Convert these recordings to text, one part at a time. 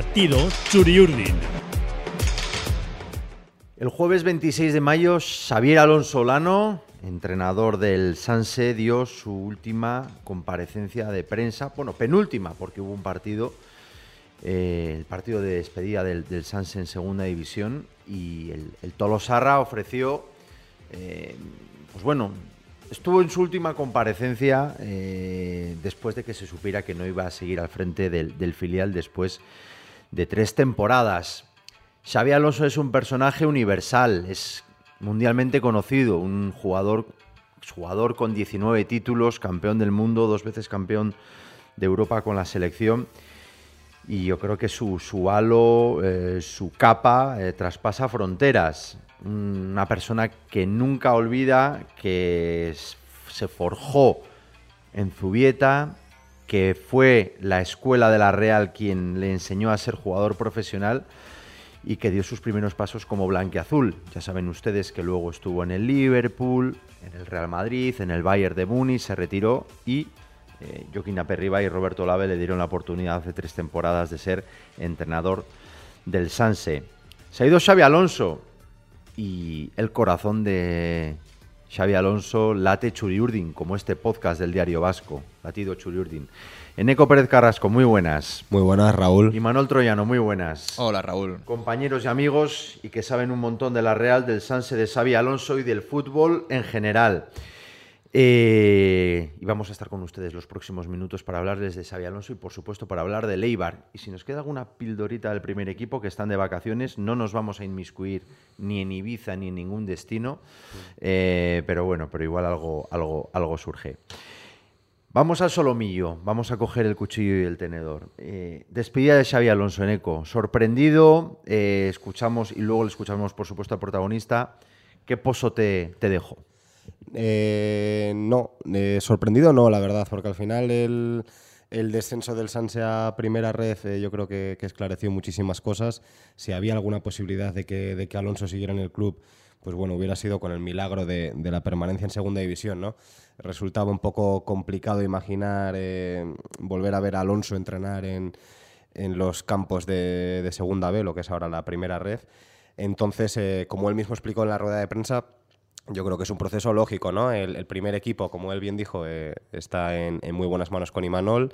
Latido Churiurdin. El jueves 26 de mayo, Xavier Alonso Lano, entrenador del Sanse, dio su última comparecencia de prensa, bueno, penúltima, porque hubo un partido, eh, el partido de despedida del, del Sanse en segunda división, y el, el Tolosarra ofreció, eh, pues bueno, estuvo en su última comparecencia eh, después de que se supiera que no iba a seguir al frente del, del filial después de tres temporadas. Xavi Alonso es un personaje universal, es mundialmente conocido, un jugador, jugador con 19 títulos, campeón del mundo, dos veces campeón de Europa con la selección. Y yo creo que su, su halo, eh, su capa, eh, traspasa fronteras. Una persona que nunca olvida que se forjó en Zubieta, que fue la escuela de la Real quien le enseñó a ser jugador profesional y que dio sus primeros pasos como blanqueazul. Ya saben ustedes que luego estuvo en el Liverpool, en el Real Madrid, en el Bayern de Múnich, se retiró y eh, Joaquín Aperriba y Roberto Lave le dieron la oportunidad hace tres temporadas de ser entrenador del Sanse. Se ha ido Xavi Alonso y el corazón de Xavi Alonso late Churiurdin, como este podcast del Diario Vasco, latido Churiurdin. Eneco Pérez Carrasco, muy buenas. Muy buenas, Raúl. Y Manuel Troyano, muy buenas. Hola Raúl. Compañeros y amigos, y que saben un montón de la Real, del Sanse de Xavi Alonso y del fútbol en general. Eh, y vamos a estar con ustedes los próximos minutos para hablarles de Xavi Alonso y por supuesto para hablar de Leibar. Y si nos queda alguna pildorita del primer equipo que están de vacaciones, no nos vamos a inmiscuir ni en Ibiza ni en ningún destino. Eh, pero bueno, pero igual algo, algo, algo surge. Vamos al solomillo, vamos a coger el cuchillo y el tenedor. Eh, despedida de Xavi Alonso en Eco. Sorprendido, eh, escuchamos y luego le escuchamos por supuesto al protagonista. ¿Qué pozo te, te dejó? Eh, no, eh, sorprendido no, la verdad, porque al final el, descenso del Sanse a primera red eh, yo creo que, que esclareció muchísimas cosas. Si había alguna posibilidad de que, de que Alonso siguiera en el club, pues bueno, hubiera sido con el milagro de, la permanencia en segunda división, ¿no? Resultaba un poco complicado imaginar volver a ver a Alonso entrenar en, en los campos de, segunda B, lo que es ahora la primera red. Entonces, como él mismo explicó en la rueda de prensa, yo creo que es un proceso lógico, ¿no? El, el primer equipo, como él bien dijo, eh, está en, en muy buenas manos con Imanol,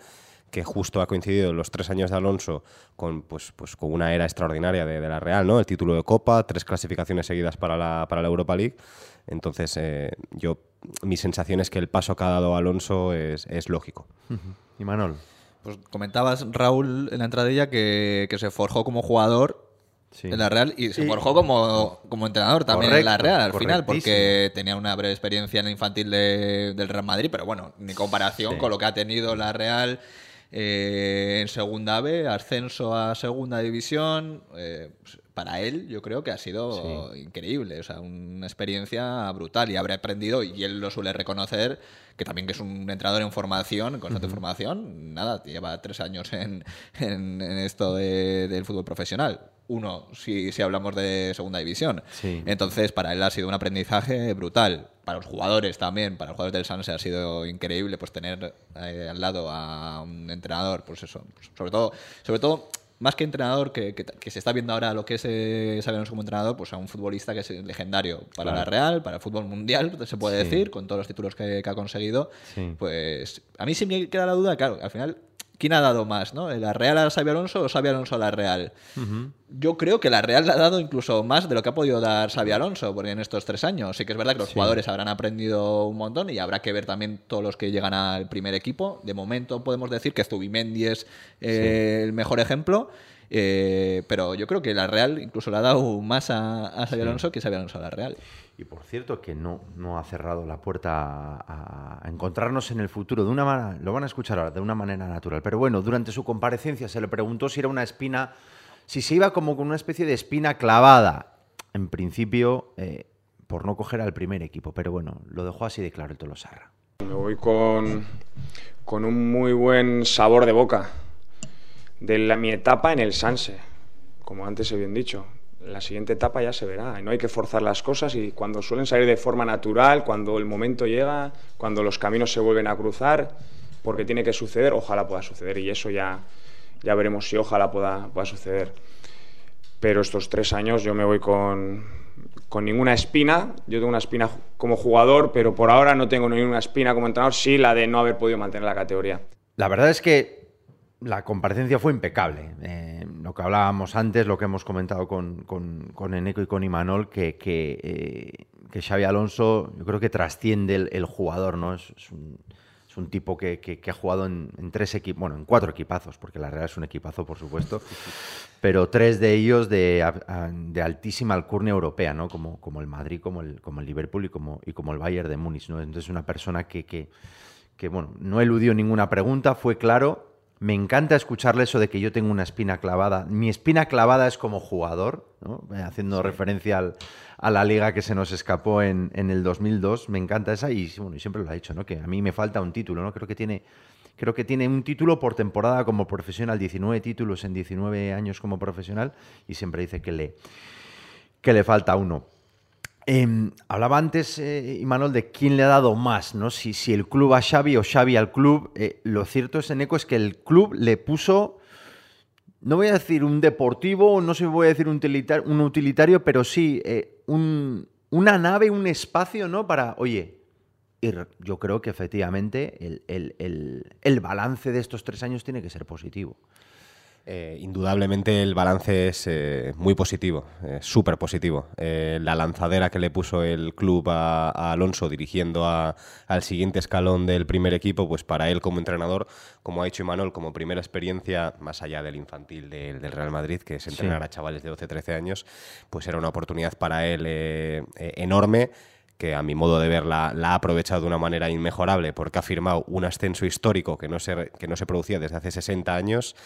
que justo ha coincidido los tres años de Alonso con, pues, pues, con una era extraordinaria de, de la Real, ¿no? El título de Copa, tres clasificaciones seguidas para la, para la Europa League. Entonces, eh, yo, mi sensación es que el paso que ha dado Alonso es, es lógico. Y Manol. Pues comentabas, Raúl, en la entradilla que, que se forjó como jugador Sí. en la Real y se Y- forjó como, como entrenador también en la Real al final, porque tenía una breve experiencia en el infantil de- del Real Madrid, pero bueno, ni comparación Sí. con lo que ha tenido la Real eh, en segunda B, ascenso a segunda división. eh, pues, para él, yo creo que ha sido increíble, o sea, una experiencia brutal y habrá aprendido, y él lo suele reconocer, que también que es un entrenador en formación, en constante formación, nada, lleva tres años en, en- en esto de- del fútbol profesional. Uno, si, si hablamos de segunda división. Sí. Entonces, para él ha sido un aprendizaje brutal. Para los jugadores también, para los jugadores del Sanse ha sido increíble pues tener eh, al lado a un entrenador, pues eso, pues, sobre todo, sobre todo más que entrenador, que, que- que se está viendo ahora lo que es eh, como entrenador, pues a un futbolista que es legendario para la Real, para el fútbol mundial, se puede Sí. decir, con todos los títulos que, que ha conseguido. Sí. Pues a mí sí me queda la duda, claro, al final, ¿quién ha dado más? ¿no? ¿La Real a Xabi Alonso o Xabi Alonso a la Real? Yo creo que la Real le ha dado incluso más de lo que ha podido dar Xabi Alonso porque en estos tres años. Sí que es verdad que los jugadores habrán aprendido un montón y habrá que ver también todos los que llegan al primer equipo. De momento podemos decir que Zubimendi es eh, el mejor ejemplo. eh, pero yo creo que la Real incluso le ha dado más a, a Xabi Alonso que Xabi Alonso a la Real. Y por cierto que no, no ha cerrado la puerta a, encontrarnos en el futuro de una lo van a escuchar ahora, de una manera natural. Pero bueno, durante su comparecencia se le preguntó si era una espina, si se iba como con una especie de espina clavada. En principio, eh, por no coger al primer equipo. Pero bueno, lo dejó así de claro el Tolosarra. Me voy con, con un muy buen sabor de boca de la- mi etapa en el Sanse, como antes he bien dicho. La siguiente etapa ya se verá, no hay que forzar las cosas y cuando suelen salir de forma natural, cuando el momento llega, cuando los caminos se vuelven a cruzar, porque tiene que suceder, ojalá pueda suceder y eso ya ya veremos si ojalá pueda, pueda suceder. Pero estos tres años yo me voy con, con ninguna espina. Yo tengo una espina como jugador, pero por ahora no tengo ninguna espina como entrenador, sí la de no haber podido mantener la categoría. La verdad es que la comparecencia fue impecable. Eh, lo que hablábamos antes, lo que hemos comentado con, con, con Eneco y con Imanol, que, que, eh, que, Xavi Alonso yo creo que trasciende el, jugador, ¿no? Es, un, tipo que, que ha jugado en, tres equipos, bueno, en cuatro equipazos, porque la Real es un equipazo, por supuesto, pero tres de ellos de, altísima alcurnia europea, ¿no? Como, como el Madrid, como el, como el Liverpool y como, y como el Bayern de Múnich, ¿no? Entonces una persona que, que, que, bueno, no eludió ninguna pregunta, fue claro, me encanta escucharle eso de que yo tengo una espina clavada. Mi espina clavada es como jugador, ¿no? haciendo sí. referencia al, a la liga que se nos escapó en, en, el 2002. Me encanta esa y, bueno, y siempre lo ha dicho, ¿no? que a mí me falta un título. ¿no? Creo, que tiene, creo que tiene un título por temporada como profesional, 19 títulos en 19 años como profesional y siempre dice que le, que le falta uno. Eh, hablaba antes, eh, Imanol, de quién le ha dado más, ¿no? Si, si el club a Xavi o Xavi al club. Eh, lo cierto es, Eneco, es que el club le puso, no voy a decir un deportivo, no sé voy a decir un utilitario, un utilitario pero sí eh, un, una nave, un espacio, ¿no? Para, oye, yo creo que efectivamente el, el, el, el balance de estos tres años tiene que ser positivo. Eh, indudablemente el balance es eh, muy positivo, eh, súper positivo. Eh, la lanzadera que le puso el club a, a Alonso dirigiendo a, al siguiente escalón del primer equipo, pues para él como entrenador, como ha dicho Imanol, como primera experiencia, más allá del infantil del, del Real Madrid, que es entrenar sí. a chavales de 12-13 años, pues era una oportunidad para él enorme que a mi modo de ver la, la, ha aprovechado de una manera inmejorable porque ha firmado un ascenso histórico que no se, que no se producía desde hace 60 años.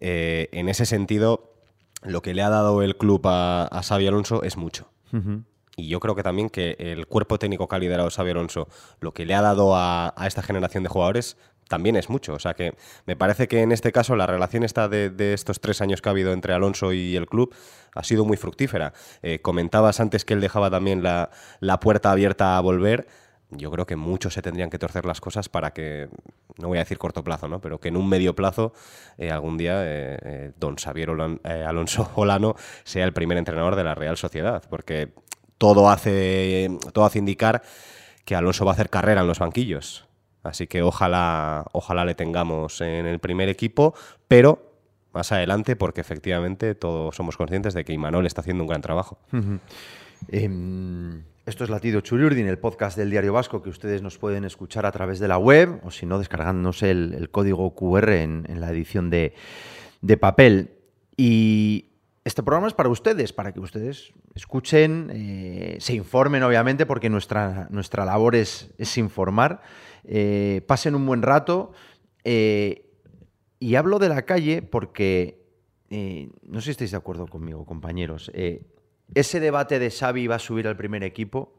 Eh, en ese sentido, lo que le ha dado el club a, a Xavi Alonso es mucho. Uh -huh. Y yo creo que también que el cuerpo técnico que ha liderado Xavi Alonso, lo que le ha dado a, a, esta generación de jugadores, también es mucho. O sea que me parece que en este caso la relación esta de, de estos tres años que ha habido entre Alonso y el club ha sido muy fructífera. Eh, comentabas antes que él dejaba también la, la puerta abierta a volver yo creo que muchos se tendrían que torcer las cosas para que, no voy a decir corto plazo, ¿no? pero que en un medio plazo eh, algún día eh, eh, don Xavier Alonso Olano sea el primer entrenador de la Real Sociedad, porque todo hace, todo hace indicar que Alonso va a hacer carrera en los banquillos. Así que ojalá, ojalá le tengamos en el primer equipo, pero más adelante, porque efectivamente todos somos conscientes de que Imanol está haciendo un gran trabajo. Esto es Latido Churiurdin, el podcast del Diario Vasco que ustedes nos pueden escuchar a través de la web o si no, descargándose el, código QR en, la edición de, papel. Y este programa es para ustedes, para que ustedes escuchen, eh, se informen obviamente, porque nuestra, nuestra labor es, es informar, eh, pasen un buen rato. Eh, y hablo de la calle porque, no sé si estáis de acuerdo conmigo, compañeros, ese debate de Xavi va a subir al primer equipo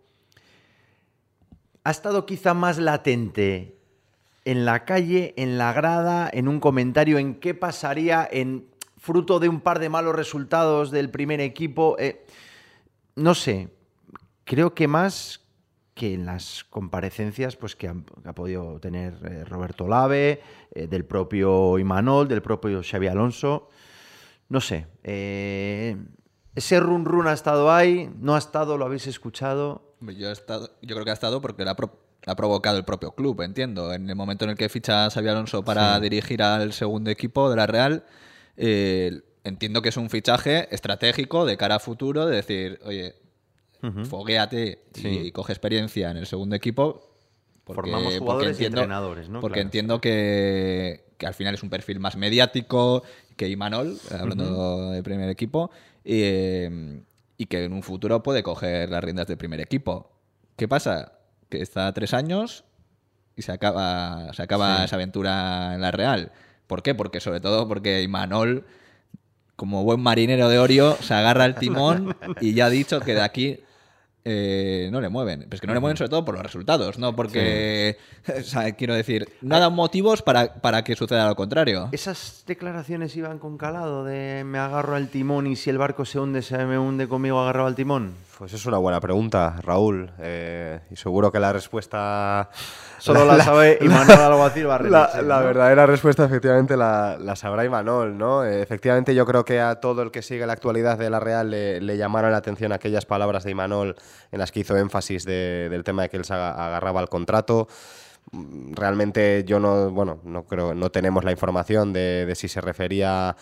ha estado quizá más latente en la calle, en la grada, en un comentario, en qué pasaría en fruto de un par de malos resultados del primer equipo. Eh, no sé, creo que más que en las comparecencias pues, que, ha podido tener eh, Roberto Lave, eh, del propio Imanol, del propio Xavi Alonso. No sé, ese run run ha estado ahí, no ha estado, lo habéis escuchado. Yo, he estado, yo creo que ha estado porque la, pro, ha provocado el propio club, entiendo. En el momento en el que ficha Xavi Alonso para sí. dirigir al segundo equipo de la Real, eh, entiendo que es un fichaje estratégico de cara a futuro, de decir, oye, uh -huh. fogueate sí. y, coge experiencia en el segundo equipo. Porque, Formamos jugadores entiendo, y entrenadores, ¿no? Porque claro. entiendo que, que, al final es un perfil más mediático que Imanol, hablando uh -huh. de primer equipo, eh, y que en un futuro puede coger las riendas del primer equipo. ¿Qué pasa? Que está tres años y se acaba, se acaba sí. esa aventura en la Real. ¿Por qué? Porque sobre todo porque Imanol, como buen marinero de Orio, se agarra el timón y ya ha dicho que de aquí eh, no le mueven. Pues que no le mueven sobre todo por los resultados, no porque, sí. o sea, quiero decir, no dan motivos para, para, que suceda lo contrario. Esas declaraciones iban con calado de me agarro al timón y si el barco se hunde, se me hunde conmigo agarrado al timón. Pues es una buena pregunta, Raúl. Eh, y seguro que la respuesta. Solo la, sabe Imanol Alguacil La, Barrenechea, la ¿no? verdadera respuesta, efectivamente, la, la sabrá Imanol, ¿no? Eh, efectivamente, yo creo que a todo el que sigue la actualidad de la Real le, le llamaron la atención aquellas palabras de Imanol en las que hizo énfasis de- del tema de que él se aga- agarraba al contrato. Mm, Realmente yo no, bueno, no creo, no tenemos la información de, de si se refería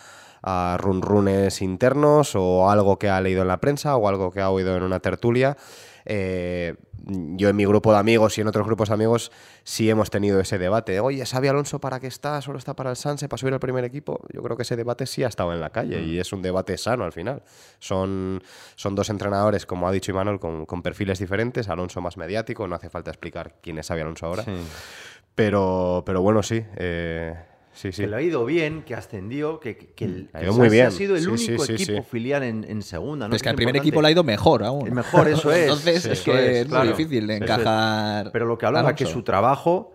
a runrunes internos o algo que ha leído en la prensa o algo que ha oído en una tertulia. Eh, yo en mi grupo de amigos y en otros grupos de amigos sí hemos tenido ese debate. Oye, ¿Xavi Alonso para qué está? ¿Solo está para el Sanse, para subir al primer equipo? Yo creo que ese debate sí ha estado en la calle y es un debate sano al final. Son, son dos entrenadores, como ha dicho Imanol, con, con perfiles diferentes. Alonso más mediático, no hace falta explicar quién es Xavi Alonso ahora. Sí. Pero, pero bueno, sí. eh, sí, sí. Que le ha ido bien, que ascendió, que, que el, que el muy bien. ha sido el Sí, único equipo sí. filial en, en segunda. ¿no? Pero es que al primer equipo le ha ido mejor aún. El mejor, eso es. Entonces es que es, claro. muy difícil de Eso es. encajar. Pero lo que hablaba que su trabajo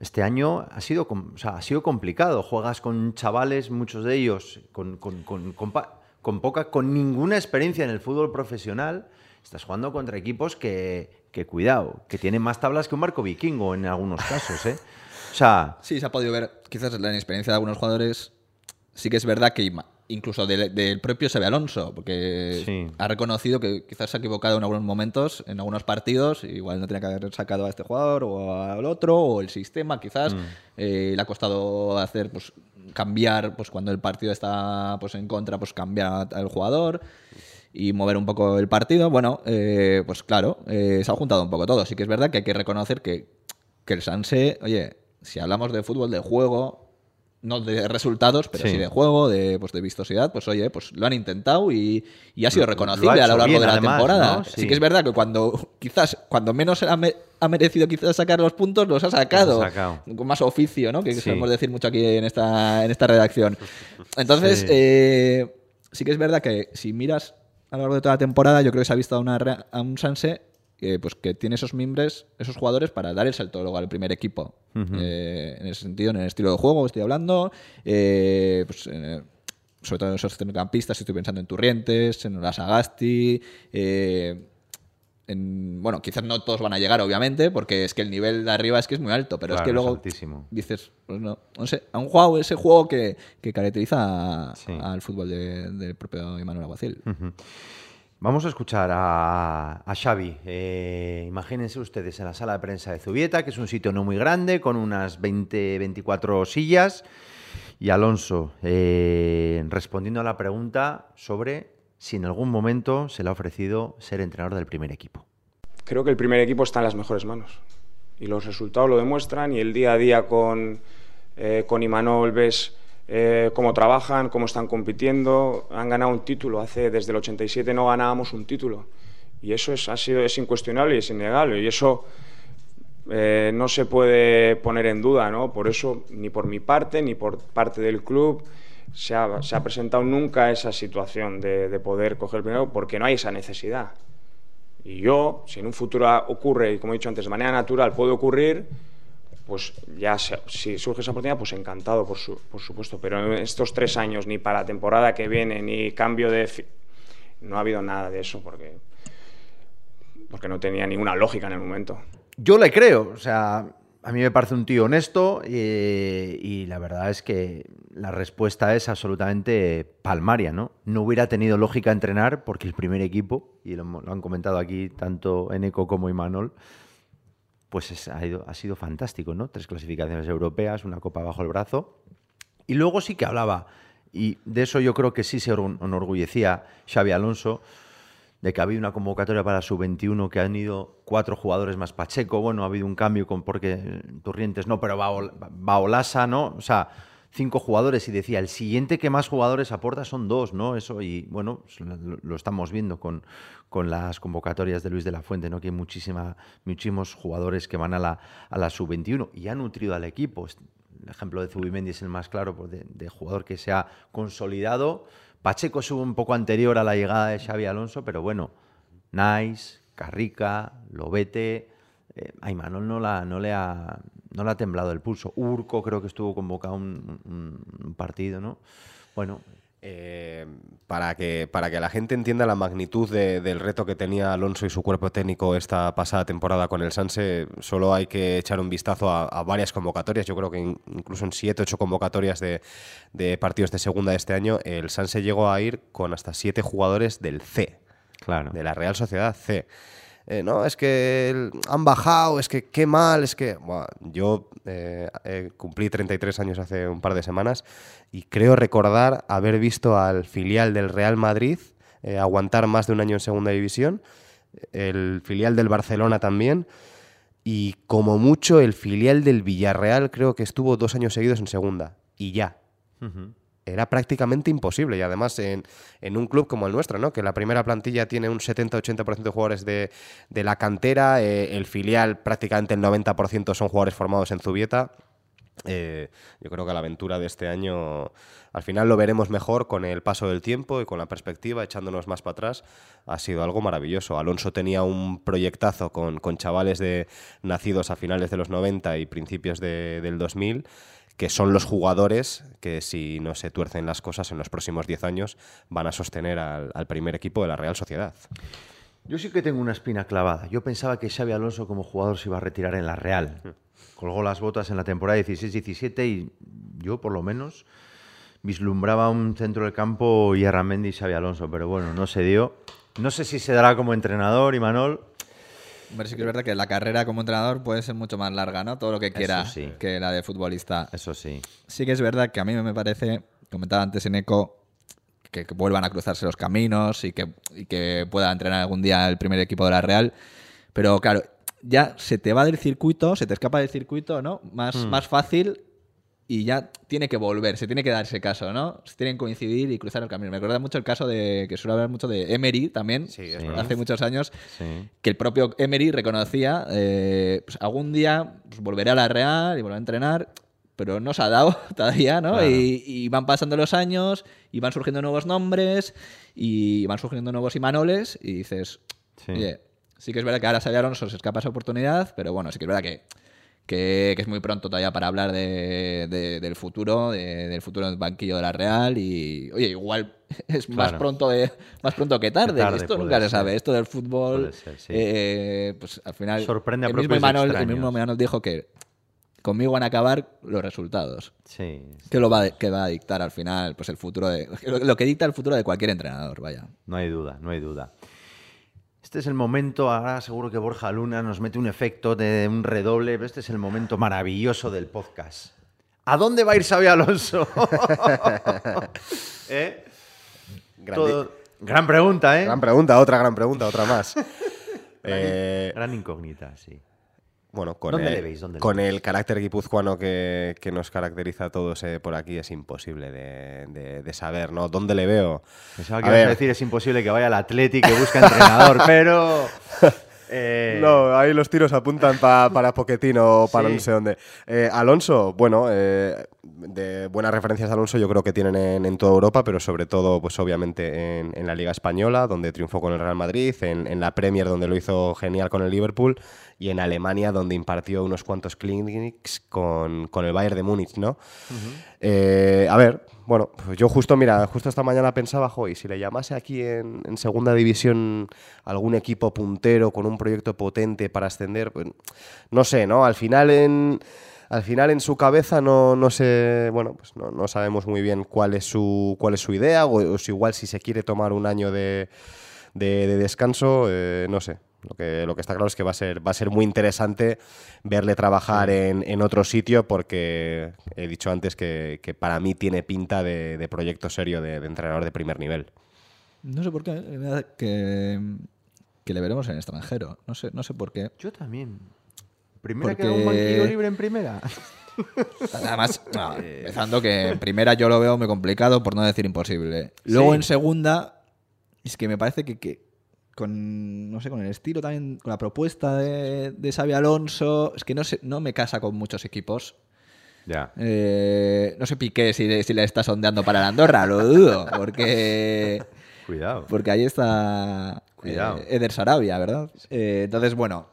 este año ha sido, o sea, ha sido complicado. Juegas con chavales, muchos de ellos, con, con- con- con poca, con ninguna experiencia en el fútbol profesional. Estás jugando contra equipos que, que cuidado, que tienen más tablas que un barco vikingo en algunos casos, ¿eh? O sea, Sí, se ha podido ver, quizás la inexperiencia de algunos jugadores. Sí que es verdad que incluso del, del propio Xabi Alonso, porque Sí. ha reconocido que quizás se ha equivocado en algunos momentos, en algunos partidos, igual no tenía que haber sacado a este jugador o al otro, o el sistema quizás. Eh, le ha costado hacer, pues, cambiar, pues cuando el partido está pues en contra, pues cambiar al jugador y mover un poco el partido. Bueno, eh, pues claro, eh, se ha juntado un poco todo. Sí que es verdad que hay que reconocer que, que el Sanse, oye, si hablamos de fútbol de juego, no de resultados, pero sí, Sí. de juego, de, pues de vistosidad, pues oye, pues lo han intentado y, y ha sido reconocible lo ha a lo largo bien, de la además, temporada. ¿no? Sí. Que es verdad que cuando quizás cuando menos ha, me- ha merecido quizás sacar los puntos, los ha sacado. Los ha sacado. Con más oficio, ¿no? Que Sí. solemos decir mucho aquí en esta, en esta redacción. Entonces, Sí. eh, sí que es verdad que si miras a lo largo de toda la temporada, yo creo que se ha visto a, una, a un Sanse eh, pues que tiene esos mimbres, esos jugadores para dar el salto luego al primer equipo. Eh, en ese sentido, en el estilo de juego estoy hablando, eh, pues, sobre todo en esos centrocampistas, estoy pensando en Turrientes, en Olasagasti, eh, en- bueno, quizás no todos van a llegar, obviamente, porque es que el nivel de arriba es que es muy alto, pero Claro, es que luego altísimo. dices, pues no, no sé, han jugado ese juego que, que caracteriza Sí. al fútbol de- del propio Emanuel Aguacil. Vamos a escuchar a, Xavi. Eh, imagínense ustedes en la sala de prensa de Zubieta, que es un sitio no muy grande, con unas 20, 24 sillas. Y Alonso, eh, respondiendo a la pregunta sobre si en algún momento se le ha ofrecido ser entrenador del primer equipo. Creo que el primer equipo está en las mejores manos. Y los resultados lo demuestran y el día a día con, eh, con Imanol ves eh, cómo trabajan, cómo están compitiendo. Han ganado un título. Hace, desde el 87 no ganábamos un título. Y eso es, ha sido, es incuestionable y es innegable. Y eso eh, no se puede poner en duda, ¿no? Por eso, ni por mi parte, ni por parte del club, se ha, se ha presentado nunca esa situación de, de poder coger el primero, porque no hay esa necesidad. Y yo, si en un futuro ocurre, y como he dicho antes, de manera natural puede ocurrir, pues ya si surge esa oportunidad, pues encantado, por, su- supuesto. Pero en estos tres años, ni para la temporada que viene, ni cambio de... No ha habido nada de eso, porque, porque no tenía ninguna lógica en el momento. Yo le creo, o sea, a mí me parece un tío honesto eh, y la verdad es que la respuesta es absolutamente palmaria, ¿no? No hubiera tenido lógica entrenar porque el primer equipo, y lo, lo han comentado aquí tanto Eneco como Imanol, pues es- ha, ido- ha sido fantástico, ¿no? Tres clasificaciones europeas, una copa bajo el brazo. Y luego sí que hablaba, y de eso yo creo que sí se orgu- enorgullecía Xavi Alonso, de que ha habido una convocatoria para sub-21 que han ido cuatro jugadores más Pacheco. Bueno, ha habido un cambio con porque eh, Turrientes no, pero Bao- Baolasa, ¿no? O sea, cinco jugadores y decía, el siguiente que más jugadores aporta son dos, ¿no? Eso, y bueno, pues lo, estamos viendo con, con las convocatorias de Luis de la Fuente, ¿no? Que hay muchísima, muchísimos jugadores que van a la, a la sub-21 y han nutrido al equipo. El ejemplo de Zubimendi es el más claro pues, de, jugador que se ha consolidado. Pacheco es un poco anterior a la llegada de Xavi Alonso, pero bueno, Nice, Carrica, Lobete, eh, a Imanol no, la, no, le ha, no le ha temblado el pulso. Urco creo que estuvo convocado un, un- un partido, ¿no? Bueno, Eh, para, que, para que la gente entienda la magnitud del reto que tenía Alonso y su cuerpo técnico esta pasada temporada con el Sanse, solo hay que echar un vistazo a, varias convocatorias. Yo creo que incluso en 7, 8 convocatorias de, de, partidos de segunda de este año, el Sanse llegó a ir con hasta 7 jugadores del C, claro. de la Real Sociedad C. Eh, no, es que han bajado, es que qué mal, es que... yo eh, cumplí 33 años hace un par de semanas y creo recordar haber visto al filial del Real Madrid eh, aguantar más de un año en segunda división, el filial del Barcelona también y como mucho el filial del Villarreal creo que estuvo dos años seguidos en segunda y ya era prácticamente imposible. Y además en, un club como el nuestro, ¿no? que la primera plantilla tiene un 70-80% de jugadores de, la cantera, eh, el filial prácticamente el 90% son jugadores formados en Zubieta. Eh, yo creo que la aventura de este año al final lo veremos mejor con el paso del tiempo y con la perspectiva, echándonos más para atrás. Ha sido algo maravilloso. Alonso tenía un proyectazo con, con chavales de, nacidos a finales de los 90 y principios de, del 2000 que son los jugadores que si no se tuercen las cosas en los próximos 10 años van a sostener al, primer equipo de la Real Sociedad. Yo sí que tengo una espina clavada. Yo pensaba que Xavi Alonso como jugador se iba a retirar en la Real. Colgó las botas en la temporada 16-17 y yo por lo menos vislumbraba un centro del campo y Arramendi y Xavi Alonso, pero bueno, no se dio. No sé si se dará como entrenador, Imanol. Hombre, sí que es verdad que la carrera como entrenador puede ser mucho más larga, ¿no? Todo lo que quiera que la de futbolista. Eso sí. Sí que es verdad que a mí me parece, comentaba antes en Eco, que, vuelvan a cruzarse los caminos y que, que pueda entrenar algún día el primer equipo de la Real. Pero claro, ya se te va del circuito, se te escapa del circuito, ¿no? Más, hmm. más fácil y ya tiene que volver, se tiene que dar ese caso, ¿no? Se tienen que coincidir y cruzar el camino. Me acuerda mucho el caso de, que suele hablar mucho de Emery también, hace muchos años, que el propio Emery reconocía, eh, pues algún día pues, volveré a la Real y volveré a entrenar, pero no se ha dado todavía, ¿no? Y, van pasando los años y van surgiendo nuevos nombres y van surgiendo nuevos Imanoles y dices, oye, sí que es verdad que ahora Xavi Alonso se escapa esa oportunidad, pero bueno, sí que es verdad que que, es muy pronto todavía para hablar de, del futuro, del futuro del banquillo de la Real y, oye, igual es más, pronto de, más pronto que tarde, esto nunca se sabe, esto del fútbol, eh, pues al final Sorprende a el mismo, Manuel, el mismo Manuel dijo que conmigo van a acabar los resultados. Sí. Que lo va, que va a dictar al final, pues el futuro de, lo que dicta el futuro de cualquier entrenador, vaya. No hay duda, no hay duda. Este es el momento, ahora seguro que Borja Luna nos mete un efecto de un redoble, pero este es el momento maravilloso del podcast. ¿A dónde va a ir Xavi Alonso? ¿Eh? Gran pregunta, ¿eh? Gran pregunta, otra gran pregunta, otra más. gran eh, incógnita, sí. Bueno, con, el, con el carácter guipuzcoano que, nos caracteriza a todos eh, por aquí es imposible de, saber, ¿no? ¿Dónde le veo? Pensaba que a, a decir es imposible que vaya al Atlético que busca entrenador, pero... Eh, no, ahí los tiros apuntan para Poquetino o para no sé dónde. Eh, Alonso, bueno, de buenas referencias a Alonso yo creo que tienen en, toda Europa, pero sobre todo, pues obviamente en, la Liga Española, donde triunfó con el Real Madrid, en, en, la Premier, donde lo hizo genial con el Liverpool, y en Alemania, donde impartió unos cuantos clinics con, con el Bayern de Múnich, ¿no? Eh, a ver, bueno, pues yo justo, mira, justo esta mañana pensaba, y si le llamase aquí en, en, segunda división algún equipo puntero con un proyecto potente para ascender, pues no sé, ¿no? Al final en al final en su cabeza no, no sé, bueno, pues no, no, sabemos muy bien cuál es su, cuál es su idea, o, si igual si se quiere tomar un año de, de, descanso, eh, no sé. Lo que, lo que está claro es que va a ser, va a ser muy interesante verle trabajar en, otro sitio porque he dicho antes que, para mí tiene pinta de, proyecto serio de, entrenador de primer nivel. No sé por qué, que, que le veremos en extranjero. No sé, no sé por qué. Yo también. ¿Primera queda un banquillo libre en primera? Además, empezando que en primera yo lo veo muy complicado, por no decir imposible. Luego en segunda, es que me parece que, con, no sé, con el estilo también, con la propuesta de, de Xavi Alonso, es que no, sé, no me casa con muchos equipos. Ya. Eh, no sé Piqué si, si le está sondeando para la Andorra, lo dudo, porque... Cuidado. Porque ahí está Cuidado. Eh, Eder Sarabia, ¿verdad? Eh, entonces, bueno,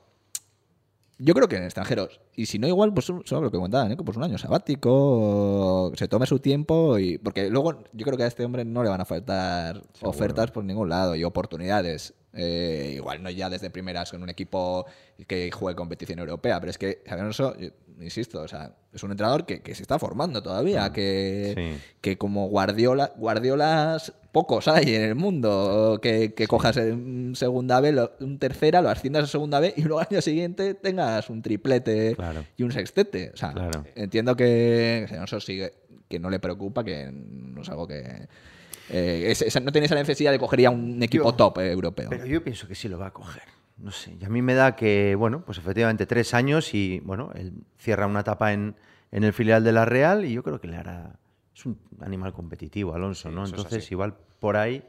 yo creo que en extranjeros. Y si no, igual, pues solo lo que comentaban, ¿eh? pues un año sabático, se tome su tiempo. y Porque luego yo creo que a este hombre no le van a faltar ofertas por ningún lado y oportunidades. Eh, igual no ya desde primeras con un equipo que juegue competición europea, pero es que Xabi Alonso, insisto, o sea, es un entrenador que, se está formando todavía, mm, que, que como Guardiola, Guardiolas pocos hay en el mundo, que, cojas en segunda B, un tercera, lo asciendas a segunda B y luego al año siguiente tengas un triplete y un sextete. O sea, entiendo que Alonso sigue, que no le preocupa, que no es algo que eh, no tiene esa necesidad de coger ya un equipo top eh, europeo. Pero yo pienso que sí lo va a coger. No sé. Y a mí me da que, bueno, pues efectivamente tres años y, bueno, él cierra una etapa en, en el filial de la Real y yo creo que le hará. Es un animal competitivo, Alonso, ¿no? Entonces, igual por ahí.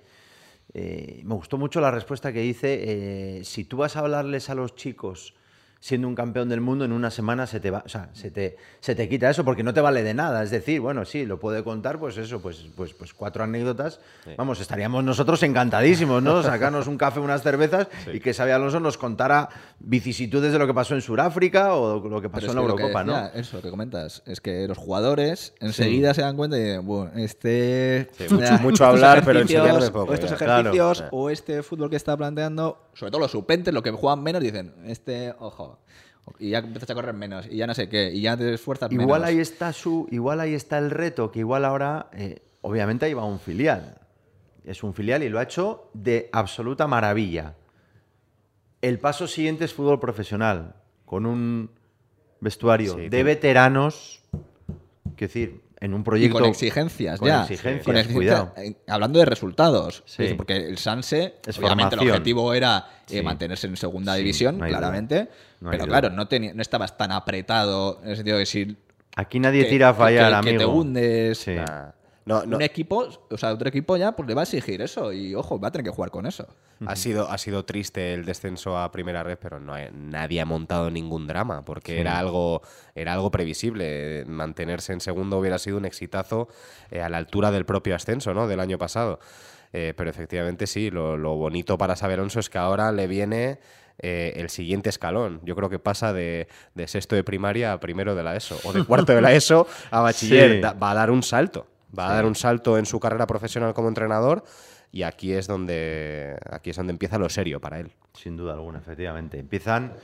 Eh, me gustó mucho la respuesta que dice: si tú vas a hablarles a los chicos siendo un campeón del mundo, en una semana se te va, o sea, se te, se te quita eso porque no te vale de nada. Es decir, bueno, sí, lo puede contar, pues eso, pues, pues, pues cuatro anécdotas. Vamos, estaríamos nosotros encantadísimos, ¿no? Sacarnos un café, unas cervezas y que Xavi Alonso nos contara vicisitudes de lo que pasó en Sudáfrica o lo que pasó en la Eurocopa, ¿no? Eso, que comentas, es que los jugadores enseguida se dan cuenta de, bueno, este... mucho, mucho hablar, pero enseñarle poco. O estos ejercicios, o este fútbol que está planteando, sobre todo los supentes, los que juegan menos, dicen, este, ojo, y ya empiezas a correr menos y ya no sé qué y ya te esfuerzas igual menos. ahí está su igual ahí está el reto que igual ahora eh, obviamente ahí va un filial es un filial y lo ha hecho de absoluta maravilla el paso siguiente es fútbol profesional con un vestuario de veteranos que decir en un proyecto. con exigencias, ya. Exigencias, cuidado. Eh, hablando de resultados. Porque el Sanse, obviamente, el objetivo era eh, mantenerse en segunda división, claramente. Pero claro, no, tenía, no estabas tan apretado en el sentido de que si. Aquí nadie tira a fallar, que, amigo. Que te hundes. No, Un equipo, o sea, otro equipo ya pues le va a exigir eso y ojo, va a tener que jugar con eso. Ha sido, ha sido triste el descenso a primera red, pero no nadie ha montado ningún drama porque era algo era algo previsible. Mantenerse en segundo hubiera sido un exitazo eh, a la altura del propio ascenso, ¿no? Del año pasado. Eh, pero efectivamente sí, lo, bonito para Xabi Alonso es que ahora le viene eh, el siguiente escalón. Yo creo que pasa de, sexto de primaria a primero de la ESO, o de cuarto de la ESO a bachiller. va a dar un salto. Va a dar un salto en su carrera profesional como entrenador y aquí es donde aquí es donde empieza lo serio para él. Sin duda alguna, efectivamente. Empiezan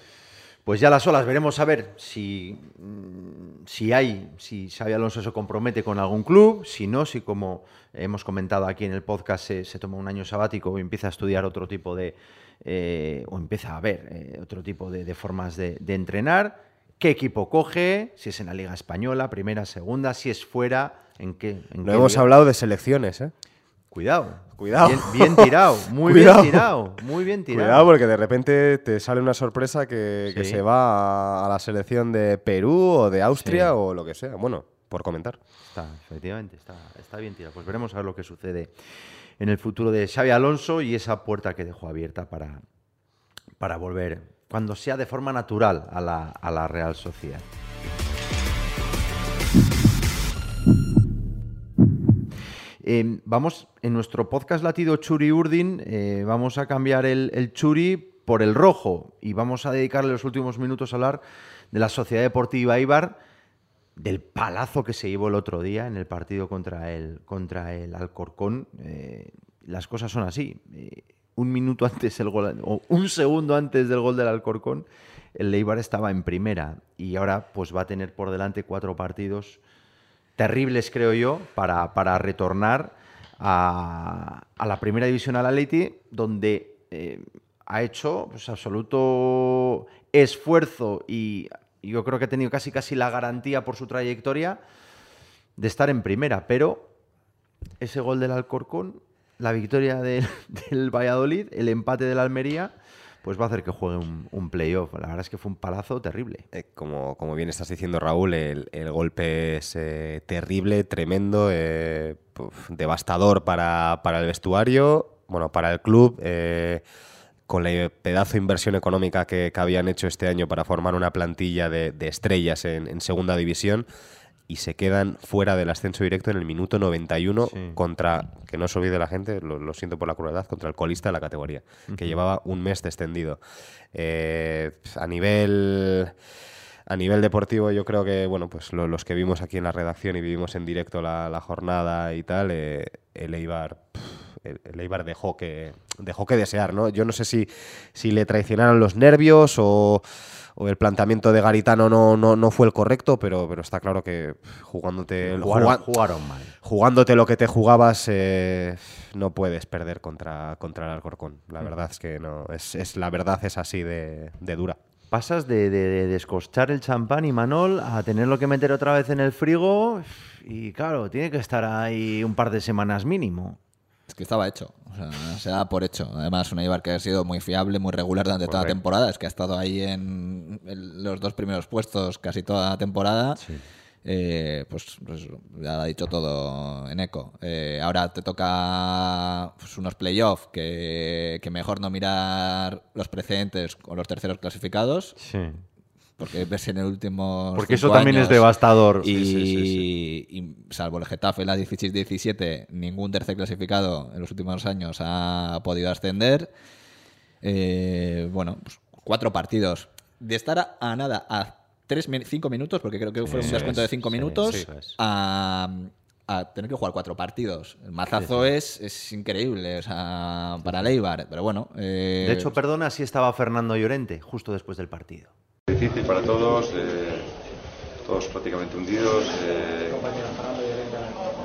pues ya las olas, veremos a ver si, mm, si hay, si Xavi Alonso se compromete con algún club, si no, si como hemos comentado aquí en el podcast se, toma un año sabático y empieza a estudiar otro tipo de, eh, o empieza a ver eh, otro tipo de, formas de, entrenar, qué equipo coge, si es en la Liga Española, primera, segunda, si es fuera, en qué... no hemos hablado de selecciones, ¿eh? Cuidado. Cuidado. Bien, tirado, muy bien tirado, muy bien tirado. Cuidado porque de repente te sale una sorpresa que, se va a, la selección de Perú o de Austria o lo que sea. Bueno, por comentar. Está, efectivamente, está, está bien tirado. Pues veremos a ver lo que sucede en el futuro de Xavi Alonso y esa puerta que dejó abierta para, para volver, cuando sea de forma natural, a la, a la Real Sociedad. Em, vamos, en nuestro podcast latido Churi Urdin, eh, vamos a cambiar el, Churi por el rojo y vamos a dedicarle los últimos minutos a hablar de la Sociedad Deportiva Ibar, del palazo que se llevó el otro día en el partido contra el, contra el Alcorcón. Eh, las cosas son así. Eh, un minuto antes el gol, o un segundo antes del gol del Alcorcón, el Eibar estaba en primera y ahora pues va a tener por delante cuatro partidos terribles, creo yo, para, para retornar a, la primera división al Atleti, donde eh, ha hecho pues, absoluto esfuerzo y yo creo que ha tenido casi casi la garantía por su trayectoria de estar en primera, pero ese gol del Alcorcón, la victoria del Valladolid, el empate del Almería pues va a hacer que juegue un, playoff. La verdad es que fue un palazo terrible. Eh, como, como bien estás diciendo, Raúl, el, golpe es eh, terrible, tremendo, eh, devastador para, el vestuario, bueno, para el club con la pedazo de inversión económica que, habían hecho este año para formar una plantilla de, estrellas en, segunda división y se quedan fuera del ascenso directo en el minuto 91 Sí. contra, que no se olvide la gente, lo, lo siento por la crueldad, contra el colista de la categoría, que llevaba un mes descendido. Eh, a nivel... A nivel deportivo, yo creo que, bueno, pues lo- los que vimos aquí en la redacción y vivimos en directo la, la jornada y tal, eh, el Eibar, el, Eibar dejó que, dejó que desear, ¿no? Yo no sé si, si le traicionaron los nervios o, o el planteamiento de Garitano no, no, no fue el correcto, pero, pero está claro que jugándote, Jugaron, jugá- jugaron mal. jugándote lo que te jugabas, eh, no puedes perder contra, contra el Alcorcón. La verdad es que no, es, es- la verdad es así de, de dura. Pasas de, de, de descostar el champán y Manol a tenerlo que meter otra vez en el frigo y claro, tiene que estar ahí un par de semanas mínimo. Es que estaba hecho. O sea, se da por hecho. Además, un Eibar que ha sido muy fiable, muy regular durante toda la temporada. Es que ha estado ahí en el- los dos primeros puestos casi toda la temporada. Eh, pues, pues ya lo ha dicho todo en eco. Eh, ahora te toca pues, unos playoffs que, que mejor no mirar los precedentes con los terceros clasificados. Sí. Porque ves en el último. Porque eso también es devastador. Y, Sí, sí, sí, y salvo el Getafe, la 16-17, ningún tercer clasificado en los últimos años ha podido ascender. Eh, bueno, pues cuatro partidos. De estar a, a nada, a tres, cinco minutos, porque creo que fue un descuento es, de cinco minutos, a, a tener que jugar cuatro partidos. El mazazo Es, es increíble o sea, para Leibar, pero bueno. eh, De hecho, perdona si estaba Fernando Llorente justo después del partido. Difícil para todos, eh, todos prácticamente hundidos. eh,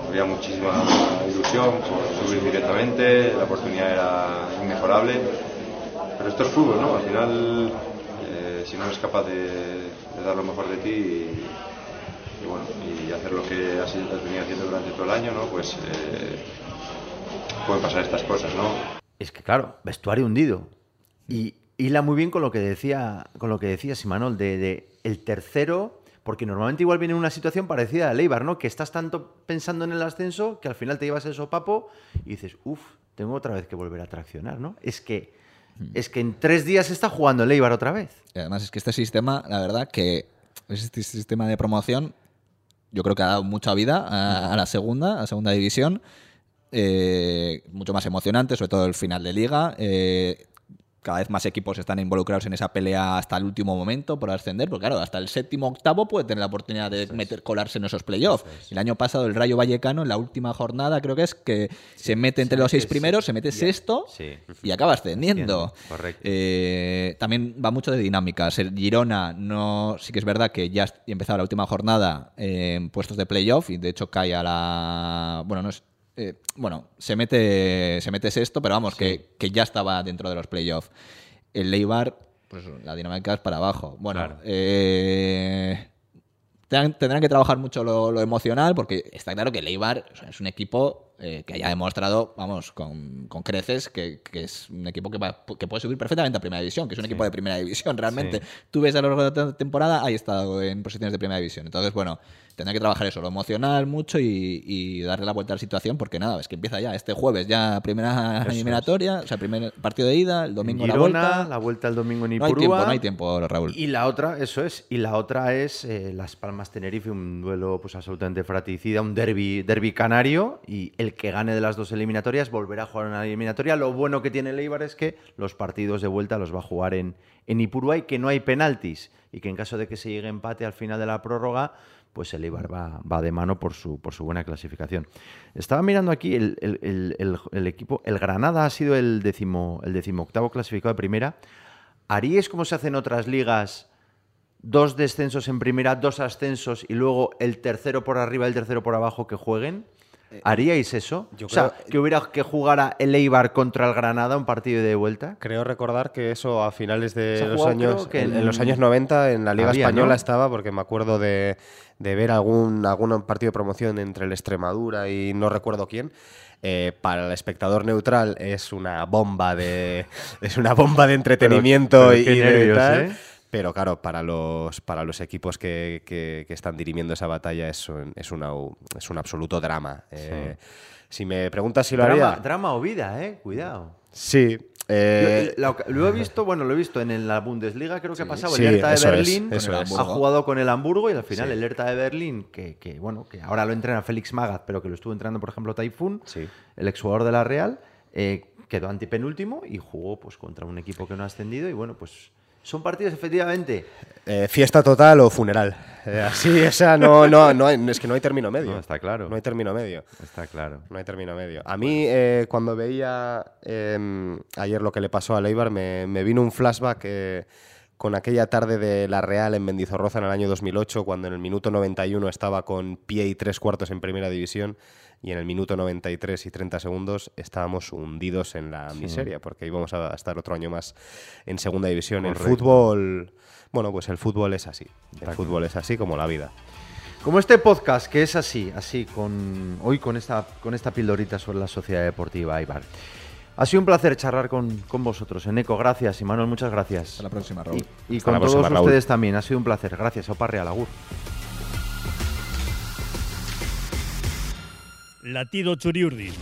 había muchísima ilusión por subir directamente, la oportunidad era inmejorable. Pero esto es fútbol, ¿no? Al final, eh, si no eres capaz de, dar lo mejor de ti y, bueno, y hacer lo que has, has venido haciendo durante todo el año, ¿no? Pues pueden pasar estas cosas, ¿no? Es que claro, vestuario hundido. Y hila muy bien con lo que decía, con lo que decía Simanol, de, de el tercero, porque normalmente igual viene una situación parecida a Leibar, ¿no? Que estás tanto pensando en el ascenso que al final te llevas el sopapo y dices, uff, tengo otra vez que volver a traccionar, ¿no? Es que, es que en tres días está jugando Leibar otra vez. Y además es que este sistema, la verdad, que este sistema de promoción, yo creo que ha dado mucha vida a, a la segunda, a la segunda división. Eh, mucho más emocionante, sobre todo el final de liga. Eh, cada vez más equipos están involucrados en esa pelea hasta el último momento por ascender, porque claro, hasta el séptimo octavo puede tener la oportunidad de meter, colarse en esos playoffs. El año pasado el Rayo Vallecano, en la última jornada, creo que es que se mete entre los seis primeros, se mete sexto y acaba ascendiendo. Correcto. Eh, también va mucho de dinámicas. El Girona no, sí que es verdad que ya ha empezado la última jornada en puestos de playoff y de hecho cae a la, bueno no es, eh, bueno se mete se mete sexto, pero vamos que, que ya estaba dentro de los playoffs. El Leibar, pues la dinámica es para abajo. Bueno, Claro. eh, tendrán, tendrán que trabajar mucho lo, lo emocional porque está claro que el Eibar o sea, es un equipo eh, que haya demostrado, vamos, con, con creces que, que es un equipo que, va- que puede subir perfectamente a Primera División, que es un equipo de Primera División realmente. Sí. Tú ves a lo largo de la temporada, ahí estado en posiciones de Primera División. Entonces, bueno, tendrá que trabajar eso, lo emocional mucho y, y darle la vuelta a la situación porque nada, es que empieza ya este jueves, ya primera eliminatoria, o sea, primer partido de ida, el domingo la Girona, vuelta. la vuelta el domingo en no hay Ipurúa. tiempo, no hay tiempo, Raúl. Y la otra, eso es, y la otra es eh, Las Palmas Tenerife, un duelo pues absolutamente fratricida, un derby, derby canario, y el que gane de las dos eliminatorias volverá a jugar una eliminatoria. Lo bueno que tiene el Eibar es que los partidos de vuelta los va a jugar en, en y que no hay penaltis, y que en caso de que se llegue empate al final de la prórroga, pues el Eibar va, va de mano por su, por su buena clasificación. Estaba mirando aquí el, el- el- equipo, el Granada ha sido el décimo, el decimoctavo clasificado de primera. ¿Haríais como se hace en otras ligas? dos descensos en primera, dos ascensos y luego el tercero por arriba el tercero por abajo que jueguen? ¿Haríais eso? yo o sea, que hubiera que jugara el Eibar contra el Granada un partido de vuelta. Creo recordar que eso a finales de los años, que en, en- los años 90 en la Liga Había, Española ¿no? estaba, porque me acuerdo de, de ver algún, algún partido de promoción entre el Extremadura y no recuerdo quién. Eh, para el espectador neutral es una bomba de es una bomba de entretenimiento pero y, qué y de nervios, tal. ¿eh? Pero claro, para los, para los equipos que, que- que están dirimiendo esa batalla es un, es una, es un absoluto drama. Eh, si me preguntas si lo Drama, haría... drama o vida, ¿eh? Cuidado. Sí, Eh, Lo, lo he visto, bueno, lo he visto en la Bundesliga, creo que ha pasado. Sí, el Hertha de es, Berlín ha es. jugado con el Hamburgo y al final el Hertha de Berlín, que, que, bueno, que ahora lo entrena Félix Magath, pero que lo estuvo entrenando, por ejemplo, Taifun, Sí. el exjugador de la Real, eh, quedó antipenúltimo y jugó pues contra un equipo que no ha ascendido y bueno, pues son partidos efectivamente. eh, fiesta total o funeral. Eh, así, esa no, no, no, hay- es que no hay término medio. No, está claro. No hay término medio. Está claro. No hay término medio. A mí, eh, cuando veía eh, ayer lo que le pasó a Leibar, me, me vino un flashback con aquella tarde de la Real en Mendizorroza en el año 2008, cuando en el minuto 91 estaba con pie y tres cuartos en primera división y en el minuto 93 y 30 segundos estábamos hundidos en la miseria, porque íbamos a estar otro año más en segunda división. El Correcto. fútbol, bueno, pues el fútbol es así. El fútbol es así como la vida. Como este podcast que es así, así con hoy con esta con esta pildorita sobre la Sociedad Deportiva Ibar. Ha sido un placer charlar con, con vosotros. Eneco, gracias. Y Manuel, muchas gracias. Hasta la próxima, Raúl. Y, con todos próxima, Raúl. ustedes también. Ha sido un placer. Gracias. Opa Real, Latido Churiurdin.